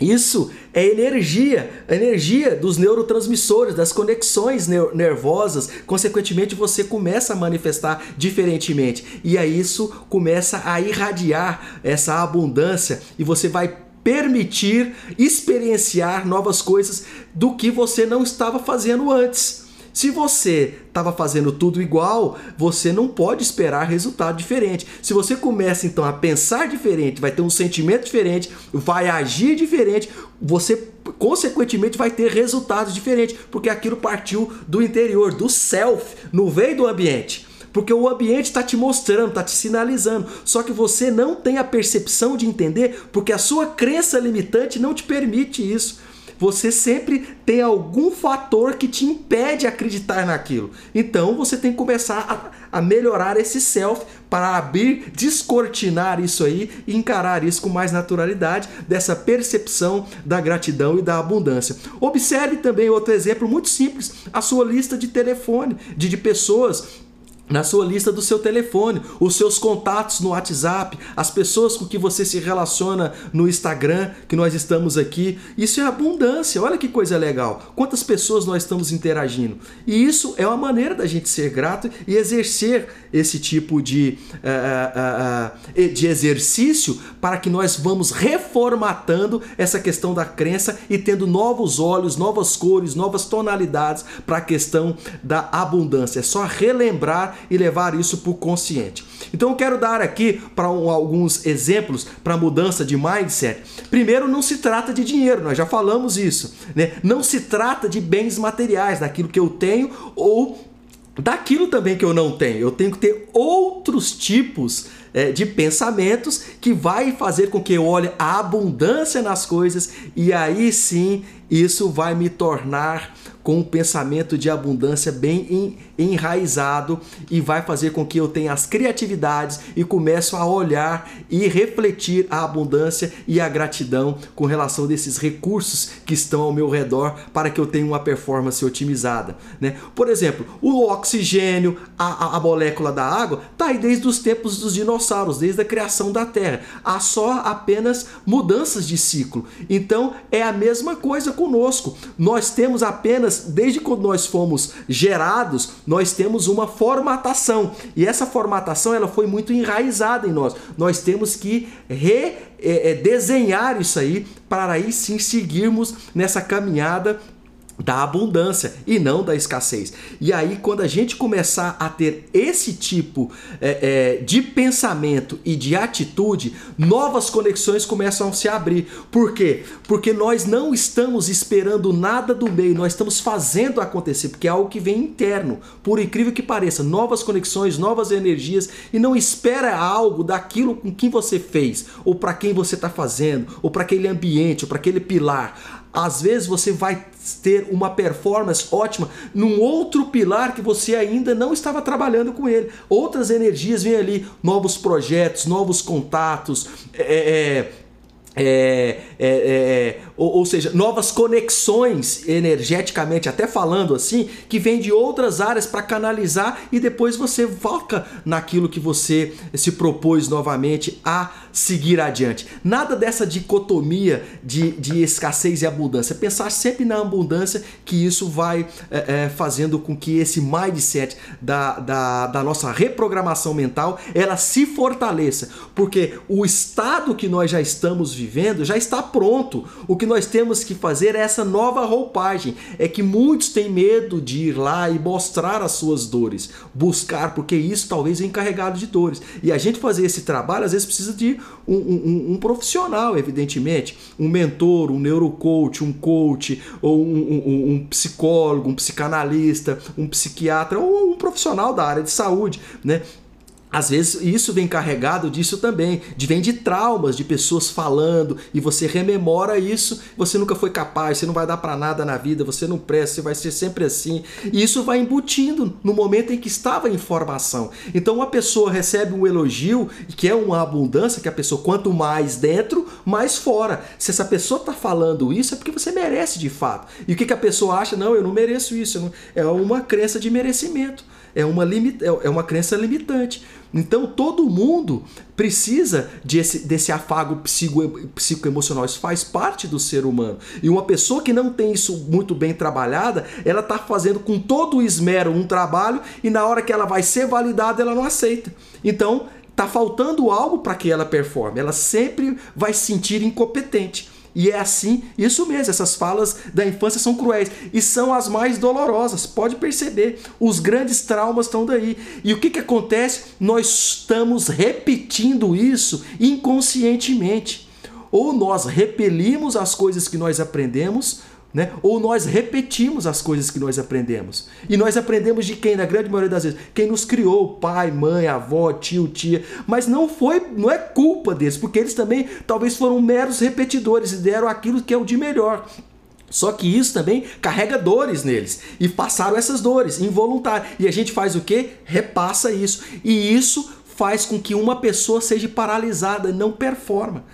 Isso é energia, energia dos neurotransmissores, das conexões nervosas. Consequentemente, você começa a manifestar diferentemente. E aí isso começa a irradiar essa abundância e você vai permitir experienciar novas coisas do que você não estava fazendo antes. Se você estava fazendo tudo igual, você não pode esperar resultado diferente. Se você começa então a pensar diferente, vai ter um sentimento diferente, vai agir diferente, você consequentemente vai ter resultados diferentes, porque aquilo partiu do interior, do self, não veio do ambiente. Porque o ambiente está te mostrando, está te sinalizando. Só que você não tem a percepção de entender, porque a sua crença limitante não te permite isso. Você sempre tem algum fator que te impede de acreditar naquilo. Então você tem que começar a, a melhorar esse self para abrir, descortinar isso aí e encarar isso com mais naturalidade, dessa percepção da gratidão e da abundância. Observe também outro exemplo muito simples: a sua lista de telefone, de, de pessoas na sua lista do seu telefone, os seus contatos no WhatsApp, as pessoas com que você se relaciona no Instagram, que nós estamos aqui. Isso é abundância. Olha que coisa legal. Quantas pessoas nós estamos interagindo. E isso é uma maneira da gente ser grato e exercer esse tipo de, uh, uh, uh, de exercício para que nós vamos reformatando essa questão da crença e tendo novos olhos, novas cores, novas tonalidades para a questão da abundância. É só relembrar e levar isso para o consciente. Então eu quero dar aqui para um, alguns exemplos para mudança de mindset. Primeiro, não se trata de dinheiro, nós já falamos isso. Né? Não se trata de bens materiais, daquilo que eu tenho ou daquilo também que eu não tenho. Eu tenho que ter outros tipos é, de pensamentos que vai fazer com que eu olhe a abundância nas coisas e aí sim isso vai me tornar com um pensamento de abundância bem enraizado e vai fazer com que eu tenha as criatividades e começo a olhar e refletir a abundância e a gratidão com relação desses recursos que estão ao meu redor para que eu tenha uma performance otimizada. Né? Por exemplo, o oxigênio, a, a, a molécula da água, está aí desde os tempos dos dinossauros, desde a criação da Terra. Há só apenas mudanças de ciclo. Então é a mesma coisa conosco. Nós temos apenas desde quando nós fomos gerados, nós temos uma formatação. E essa formatação ela foi muito enraizada em nós. Nós temos que redesenhar é, é, isso aí para aí sim seguirmos nessa caminhada da abundância e não da escassez. E aí, quando a gente começar a ter esse tipo é, é, de pensamento e de atitude, novas conexões começam a se abrir. Por quê? Porque nós não estamos esperando nada do meio, nós estamos fazendo acontecer, porque é algo que vem interno. Por incrível que pareça, novas conexões, novas energias, e não espera algo daquilo com quem você fez, ou para quem você está fazendo, ou para aquele ambiente, ou para aquele pilar às vezes você vai ter uma performance ótima num outro pilar que você ainda não estava trabalhando com ele. Outras energias vêm ali, novos projetos, novos contatos, é, é, é, é, é, ou, ou, seja, novas conexões energeticamente, até falando assim, que vem de outras áreas para canalizar e depois você foca naquilo que você se propôs novamente a seguir adiante. Nada dessa dicotomia de, de escassez e abundância. Pensar sempre na abundância, que isso vai é, é, fazendo com que esse mindset da, da, da nossa reprogramação mental ela se fortaleça, porque o estado que nós já estamos vivendo já está pronto. O que nós temos que fazer é essa nova roupagem. É que muitos têm medo de ir lá e mostrar as suas dores, buscar, porque isso talvez é encarregado de dores. E a gente fazer esse trabalho às vezes precisa de um, um, um profissional, evidentemente, um mentor, um neurocoach, um coach, ou um, um psicólogo, um psicanalista, um psiquiatra, ou um profissional da área de saúde, né? Às vezes isso vem carregado disso também, de vem de traumas, de pessoas falando e você rememora isso, você nunca foi capaz, você não vai dar para nada na vida, você não presta, você vai ser sempre assim. E isso vai embutindo no momento em que estava em formação. Então uma pessoa recebe um elogio, que é uma abundância que a pessoa quanto mais dentro, mais fora. Se essa pessoa está falando isso é porque você merece de fato. E o que, que a pessoa acha? Não, eu não mereço isso. Não... É uma crença de merecimento é uma, limita, é uma crença limitante. Então todo mundo precisa desse, desse afago psico, psicoemocional. Isso faz parte do ser humano. E uma pessoa que não tem isso muito bem trabalhada, ela está fazendo com todo o esmero um trabalho e na hora que ela vai ser validada, ela não aceita. Então está faltando algo para que ela performe. Ela sempre vai se sentir incompetente. E é assim, isso mesmo, essas falas da infância são cruéis e são as mais dolorosas. Pode perceber, os grandes traumas estão daí. E o que, que acontece? Nós estamos repetindo isso inconscientemente. Ou nós repelimos as coisas que nós aprendemos, né? Ou nós repetimos as coisas que nós aprendemos. E nós aprendemos de quem, na grande maioria das vezes? Quem nos criou, pai, mãe, avó, tio, tia. Mas não foi, não é culpa deles, porque eles também talvez foram meros repetidores e deram aquilo que é o de melhor. Só que isso também carrega dores neles. E passaram essas dores, involuntárias. E a gente faz o quê? Repassa isso. E isso faz com que uma pessoa seja paralisada, não performa.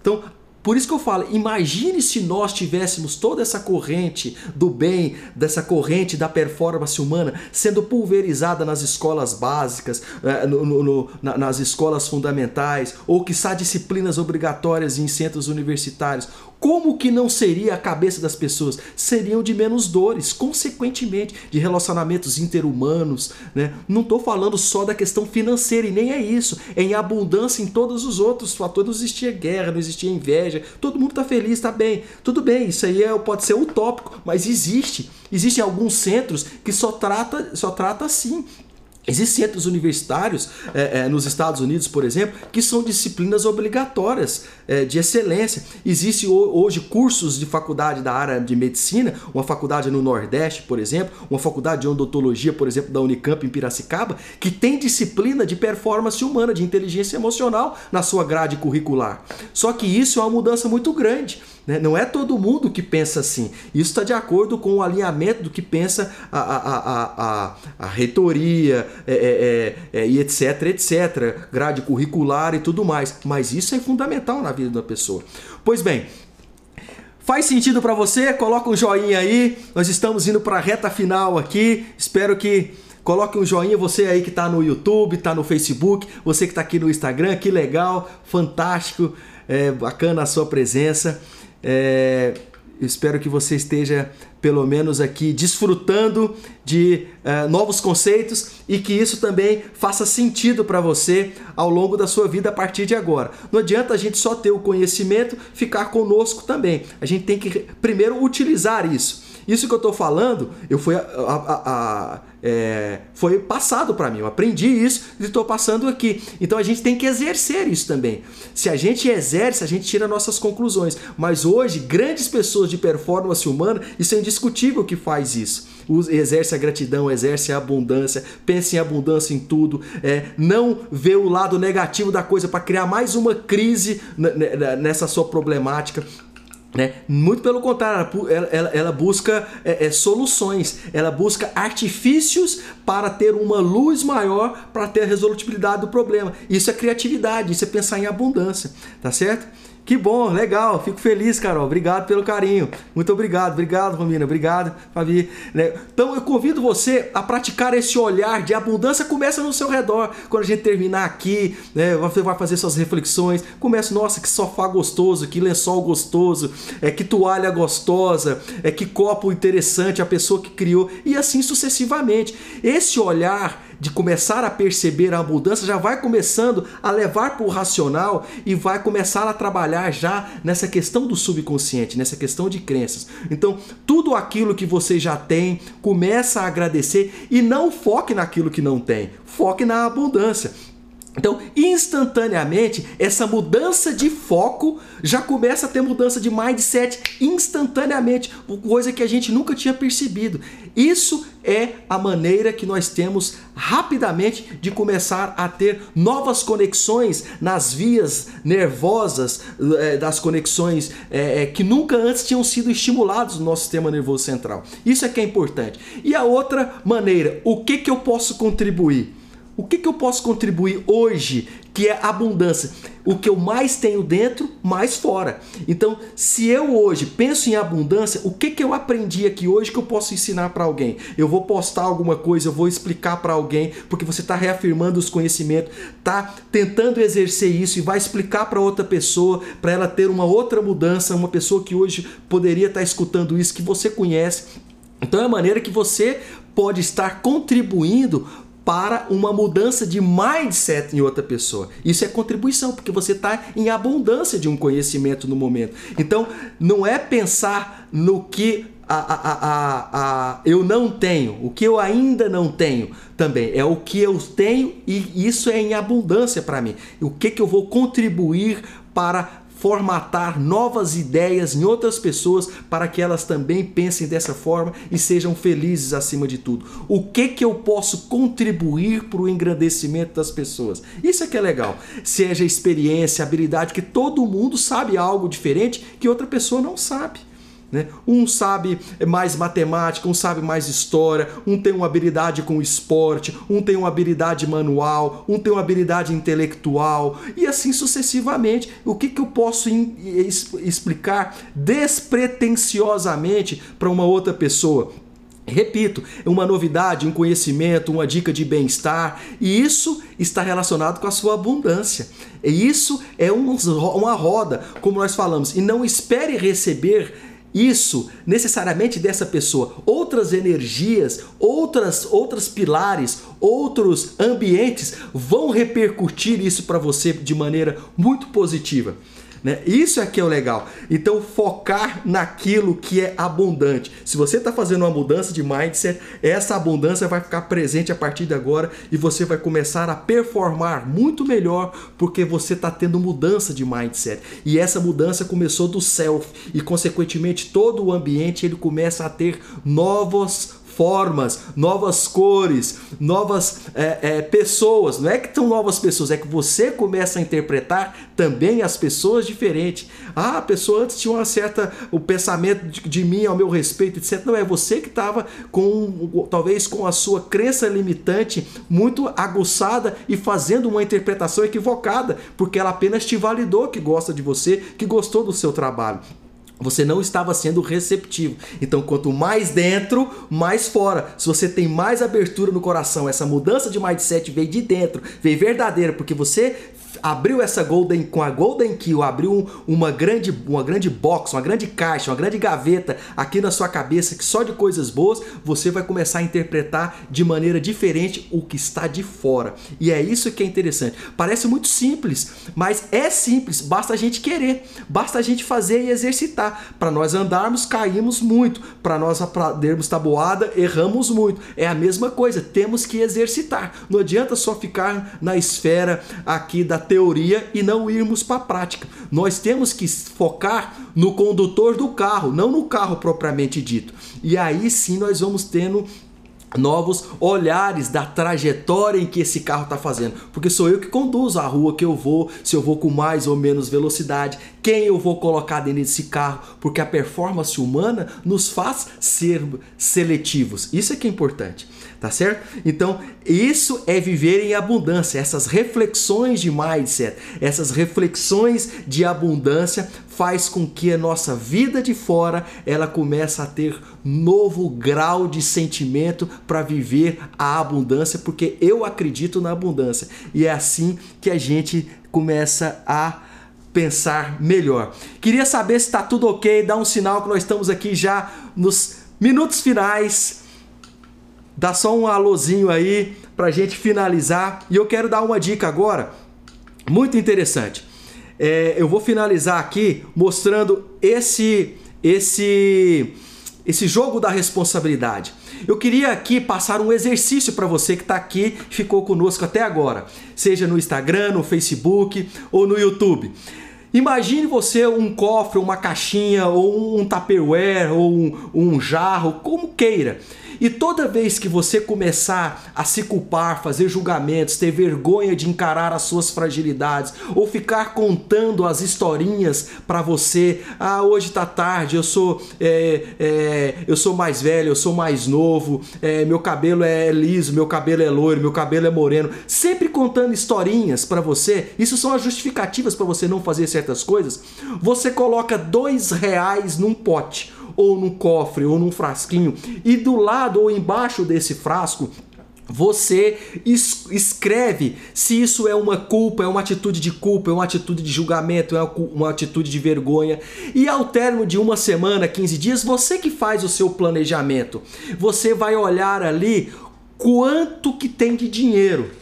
Então, por isso que eu falo, imagine se nós tivéssemos toda essa corrente do bem, dessa corrente da performance humana sendo pulverizada nas escolas básicas, eh, no, no, no, nas escolas fundamentais, ou que disciplinas obrigatórias em centros universitários. Como que não seria a cabeça das pessoas? Seriam de menos dores, consequentemente, de relacionamentos interhumanos. Né? Não estou falando só da questão financeira, e nem é isso. É em abundância em todos os outros fatores. Não existia guerra, não existia inveja. Todo mundo está feliz, está bem. Tudo bem, isso aí é, pode ser utópico, mas existe. Existem alguns centros que só trata, só trata assim. Existem centros universitários é, é, nos Estados Unidos, por exemplo, que são disciplinas obrigatórias é, de excelência. Existem hoje cursos de faculdade da área de medicina, uma faculdade no Nordeste, por exemplo, uma faculdade de odontologia, por exemplo, da Unicamp em Piracicaba, que tem disciplina de performance humana, de inteligência emocional na sua grade curricular. Só que isso é uma mudança muito grande. Né? Não é todo mundo que pensa assim. Isso está de acordo com o alinhamento do que pensa a, a, a, a, a reitoria é, é, é, é, e etc, etc. Grade curricular e tudo mais. Mas isso é fundamental na vida da pessoa. Pois bem, Faz sentido para você? Coloca um joinha aí. Nós estamos indo para a reta final aqui. Espero que coloque um joinha você aí que está no YouTube, está no Facebook, você que está aqui no Instagram, que legal, fantástico, é, bacana a sua presença. É, espero que você esteja, pelo menos aqui, desfrutando de uh, novos conceitos e que isso também faça sentido para você ao longo da sua vida a partir de agora. Não adianta a gente só ter o conhecimento, ficar conosco também. A gente tem que primeiro utilizar isso. Isso que eu estou falando, eu fui, a, a, a, é, foi passado para mim. Eu aprendi isso e estou passando aqui. Então a gente tem que exercer isso também. Se a gente exerce, a gente tira nossas conclusões. Mas hoje, grandes pessoas de performance humana, isso é indiscutível que faz isso. Exerce a gratidão, exerce a abundância, pensa em abundância em tudo, é, não vê o lado negativo da coisa para criar mais uma crise nessa sua problemática. Né? Muito pelo contrário, ela, ela, ela busca é, é, soluções, ela busca artifícios para ter uma luz maior, para ter a resolutibilidade do problema. Isso é criatividade, isso é pensar em abundância, tá certo? Que bom, legal, fico feliz, Carol. Obrigado pelo carinho. Muito obrigado, obrigado, Romina, obrigado, Fabi. Né? Então eu convido você a praticar esse olhar de abundância. Começa no seu redor. Quando a gente terminar aqui, né, você vai fazer suas reflexões. Começa, nossa, que sofá gostoso, que lençol gostoso, é que toalha gostosa, é que copo interessante a pessoa que criou e assim sucessivamente. Esse olhar de começar a perceber a mudança, já vai começando a levar para o racional e vai começar a trabalhar já nessa questão do subconsciente, nessa questão de crenças. Então, tudo aquilo que você já tem, começa a agradecer e não foque naquilo que não tem, foque na abundância. Então, instantaneamente, essa mudança de foco já começa a ter mudança de mindset instantaneamente, coisa que a gente nunca tinha percebido. Isso é a maneira que nós temos rapidamente de começar a ter novas conexões nas vias nervosas, é, das conexões é, que nunca antes tinham sido estimulados no nosso sistema nervoso central. Isso é que é importante. E a outra maneira, o que, que eu posso contribuir? O que, que eu posso contribuir hoje que é abundância? O que eu mais tenho dentro, mais fora. Então, se eu hoje penso em abundância, o que, que eu aprendi aqui hoje que eu posso ensinar para alguém? Eu vou postar alguma coisa, eu vou explicar para alguém, porque você está reafirmando os conhecimentos, está tentando exercer isso e vai explicar para outra pessoa, para ela ter uma outra mudança, uma pessoa que hoje poderia estar tá escutando isso, que você conhece. Então é a maneira que você pode estar contribuindo para uma mudança de mindset em outra pessoa. Isso é contribuição, porque você está em abundância de um conhecimento no momento. Então, não é pensar no que a, a, a, eu não tenho, o que eu ainda não tenho também. É o que eu tenho e isso é em abundância para mim. O que, que eu vou contribuir para formatar novas ideias em outras pessoas para que elas também pensem dessa forma e sejam felizes acima de tudo. O que que eu posso contribuir para o engrandecimento das pessoas? Isso é que é legal. Seja experiência, habilidade, que todo mundo sabe algo diferente que outra pessoa não sabe. Né? Um sabe mais matemática, um sabe mais história, um tem uma habilidade com esporte, um tem uma habilidade manual, um tem uma habilidade intelectual e assim sucessivamente. O que, que eu posso explicar despretensiosamente para uma outra pessoa? Repito, uma novidade, um conhecimento, uma dica de bem-estar, e isso está relacionado com a sua abundância. E isso é uma roda, como nós falamos, e não espere receber isso necessariamente dessa pessoa. Outras energias, outras outras pilares, outros ambientes vão repercutir isso para você de maneira muito positiva. Né? Isso é que é o legal. Então, focar naquilo que é abundante. Se você está fazendo uma mudança de mindset, essa abundância vai ficar presente a partir de agora e você vai começar a performar muito melhor porque você está tendo mudança de mindset. E essa mudança começou do self e, consequentemente, todo o ambiente ele começa a ter novos formas, novas cores, novas é, é, pessoas. Não é que são novas pessoas, é que você começa a interpretar também as pessoas diferentes. Ah, a pessoa antes tinha uma certa o pensamento de, de mim ao meu respeito, etc. Não é você que estava com talvez com a sua crença limitante muito aguçada e fazendo uma interpretação equivocada, porque ela apenas te validou que gosta de você, que gostou do seu trabalho. Você não estava sendo receptivo. Então, quanto mais dentro, mais fora. Se você tem mais abertura no coração, essa mudança de mindset veio de dentro, veio verdadeira, porque você abriu essa Golden com a Golden Kill, abriu uma grande uma grande box, uma grande caixa, uma grande gaveta aqui na sua cabeça que só de coisas boas você vai começar a interpretar de maneira diferente o que está de fora. E é isso que é interessante. Parece muito simples, mas é simples, basta a gente querer, basta a gente fazer e exercitar. Para nós andarmos, caímos muito, para nós aprendermos tabuada, erramos muito. É a mesma coisa, temos que exercitar. Não adianta só ficar na esfera aqui da teoria e não irmos para a prática. Nós temos que focar no condutor do carro, não no carro propriamente dito. E aí sim nós vamos tendo novos olhares da trajetória em que esse carro está fazendo, porque sou eu que conduzo a rua que eu vou, se eu vou com mais ou menos velocidade, quem eu vou colocar dentro desse carro, porque a performance humana nos faz ser seletivos. Isso é que é importante tá certo? Então, isso é viver em abundância, essas reflexões de mindset, essas reflexões de abundância faz com que a nossa vida de fora ela começa a ter novo grau de sentimento para viver a abundância, porque eu acredito na abundância. E é assim que a gente começa a pensar melhor. Queria saber se está tudo ok, dá um sinal que nós estamos aqui já nos minutos finais Dá só um alôzinho aí pra gente finalizar. E eu quero dar uma dica agora, muito interessante. É, eu vou finalizar aqui mostrando esse esse esse jogo da responsabilidade. Eu queria aqui passar um exercício para você que está aqui, ficou conosco até agora, seja no Instagram, no Facebook ou no YouTube. Imagine você um cofre, uma caixinha, ou um tupperware, ou um, um jarro, como queira. E toda vez que você começar a se culpar, fazer julgamentos, ter vergonha de encarar as suas fragilidades, ou ficar contando as historinhas para você, ah, hoje tá tarde, eu sou, é, é, eu sou mais velho, eu sou mais novo, é, meu cabelo é liso, meu cabelo é loiro, meu cabelo é moreno, sempre contando historinhas para você. Isso são as justificativas para você não fazer certas coisas. Você coloca dois reais num pote ou num cofre ou num frasquinho e do lado ou embaixo desse frasco você escreve se isso é uma culpa, é uma atitude de culpa, é uma atitude de julgamento, é uma atitude de vergonha. E ao término de uma semana, 15 dias, você que faz o seu planejamento, você vai olhar ali quanto que tem de dinheiro.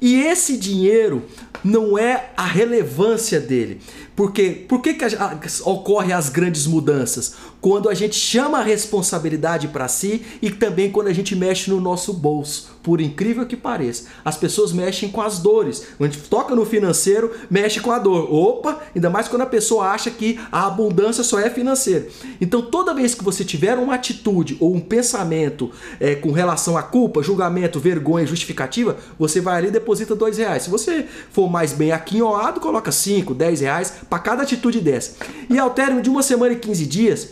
E esse dinheiro não é a relevância dele. Porque por que, que a, a, ocorre as grandes mudanças? Quando a gente chama a responsabilidade para si e também quando a gente mexe no nosso bolso por incrível que pareça. As pessoas mexem com as dores. Quando a gente toca no financeiro, mexe com a dor. Opa, ainda mais quando a pessoa acha que a abundância só é financeira. Então, toda vez que você tiver uma atitude ou um pensamento é, com relação à culpa, julgamento, vergonha, justificativa, você vai ali e deposita dois reais. Se você for mais bem aquinhoado, coloca cinco, dez reais para cada atitude dessa. E ao término de uma semana e 15 dias,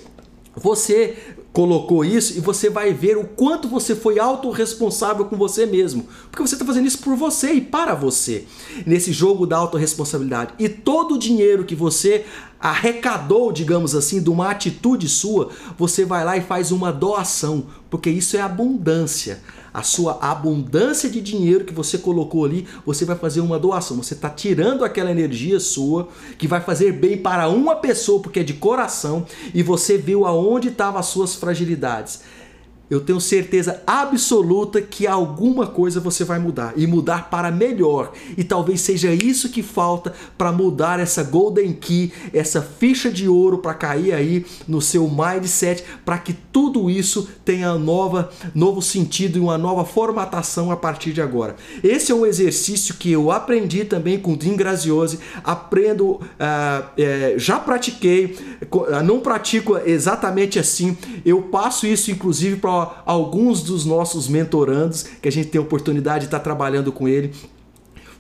você colocou isso e você vai ver o quanto você foi autorresponsável com você mesmo. Porque você está fazendo isso por você e para você. Nesse jogo da autorresponsabilidade. E todo o dinheiro que você arrecadou, digamos assim, de uma atitude sua, você vai lá e faz uma doação. Porque isso é abundância a sua abundância de dinheiro que você colocou ali, você vai fazer uma doação. Você está tirando aquela energia sua que vai fazer bem para uma pessoa, porque é de coração, e você viu aonde estavam as suas fragilidades eu tenho certeza absoluta que alguma coisa você vai mudar e mudar para melhor. E talvez seja isso que falta para mudar essa golden key, essa ficha de ouro para cair aí no seu mindset, para que tudo isso tenha nova, novo sentido e uma nova formatação a partir de agora. Esse é um exercício que eu aprendi também com o Dean Graziose, aprendo, uh, é, já pratiquei, não pratico exatamente assim. Eu passo isso inclusive para alguns dos nossos mentorandos, que a gente tem a oportunidade de estar trabalhando com ele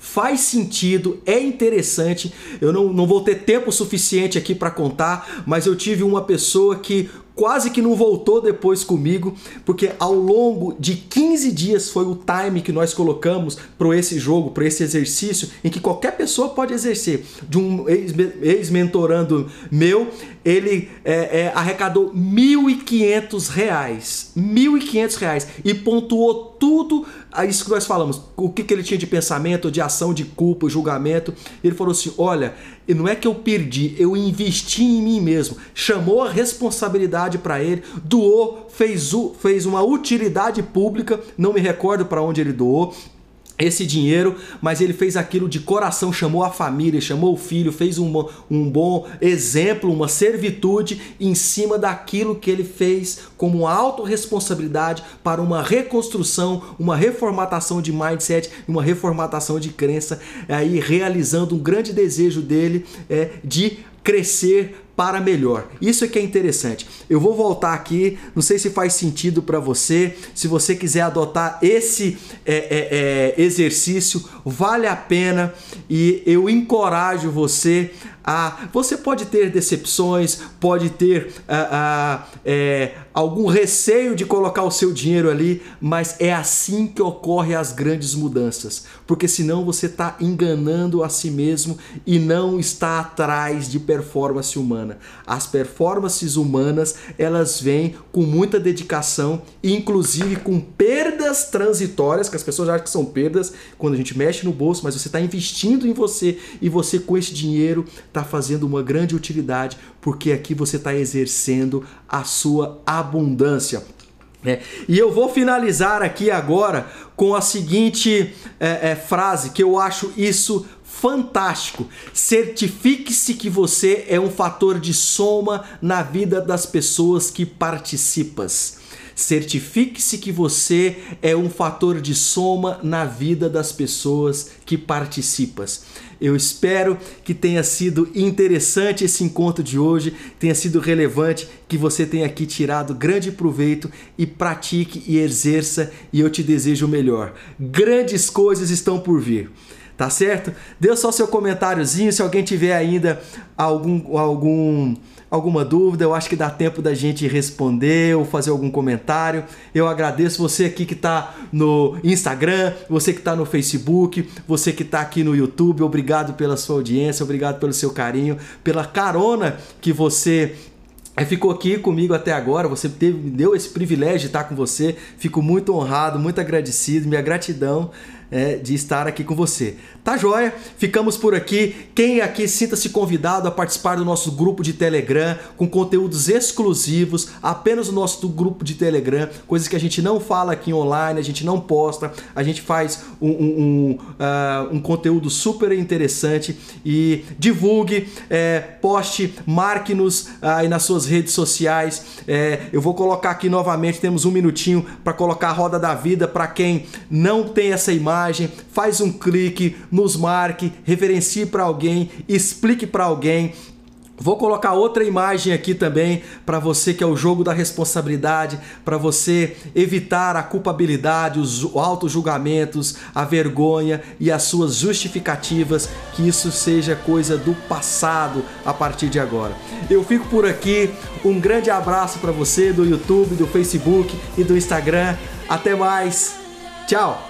faz sentido, é interessante. Eu não, não vou ter tempo suficiente aqui para contar, mas eu tive uma pessoa que quase que não voltou depois comigo, porque ao longo de 15 dias foi o time que nós colocamos para esse jogo, para esse exercício, em que qualquer pessoa pode exercer. De um ex-mentorando meu, ele é, é, arrecadou R$ 1.500, R$ 1.500 e pontuou tudo isso que nós falamos, o que, que ele tinha de pensamento, de ação, de culpa, julgamento. Ele falou assim: olha, não é que eu perdi, eu investi em mim mesmo. Chamou a responsabilidade para ele, doou, fez, fez uma utilidade pública, não me recordo para onde ele doou esse dinheiro, mas ele fez aquilo de coração, chamou a família, chamou o filho, fez um, um bom exemplo, uma servitude em cima daquilo que ele fez como autorresponsabilidade para uma reconstrução, uma reformatação de mindset, uma reformatação de crença, aí realizando um grande desejo dele é, de crescer para melhor. Isso é que é interessante. Eu vou voltar aqui, não sei se faz sentido para você. Se você quiser adotar esse é, é, é, exercício, vale a pena e eu encorajo você a. Você pode ter decepções, pode ter a, a, é, algum receio de colocar o seu dinheiro ali, mas é assim que ocorrem as grandes mudanças, porque senão você está enganando a si mesmo e não está atrás de performance humana. As performances humanas elas vêm com muita dedicação, inclusive com perdas transitórias, que as pessoas acham que são perdas quando a gente mexe no bolso, mas você está investindo em você e você com esse dinheiro está fazendo uma grande utilidade, porque aqui você está exercendo a sua abundância. É, e eu vou finalizar aqui agora com a seguinte é, é, frase que eu acho isso fantástico. Certifique-se que você é um fator de soma na vida das pessoas que participas. Certifique-se que você é um fator de soma na vida das pessoas que participas. Eu espero que tenha sido interessante esse encontro de hoje, tenha sido relevante, que você tenha aqui tirado grande proveito e pratique e exerça, e eu te desejo o melhor. Grandes coisas estão por vir. Tá certo? Dê só seu comentáriozinho, se alguém tiver ainda algum algum alguma dúvida, eu acho que dá tempo da gente responder ou fazer algum comentário. Eu agradeço você aqui que está no Instagram, você que está no Facebook, você que está aqui no YouTube. Obrigado pela sua audiência, obrigado pelo seu carinho, pela carona que você é, ficou aqui comigo até agora, você teve, me deu esse privilégio de estar com você. Fico muito honrado, muito agradecido, minha gratidão é, de estar aqui com você. Tá joia? Ficamos por aqui. Quem aqui sinta-se convidado a participar do nosso grupo de Telegram com conteúdos exclusivos, apenas o nosso grupo de Telegram, coisas que a gente não fala aqui online, a gente não posta, a gente faz um, um, um, uh, um conteúdo super interessante e divulgue, é, poste, marque-nos aí nas suas redes sociais. É, eu vou colocar aqui novamente, temos um minutinho para colocar a roda da vida para quem não tem essa imagem faz um clique, nos marque, referencie para alguém, explique para alguém Vou colocar outra imagem aqui também para você que é o jogo da responsabilidade, para você evitar a culpabilidade, os autos julgamentos, a vergonha e as suas justificativas, que isso seja coisa do passado a partir de agora. Eu fico por aqui. Um grande abraço para você do YouTube, do Facebook e do Instagram. Até mais. Tchau.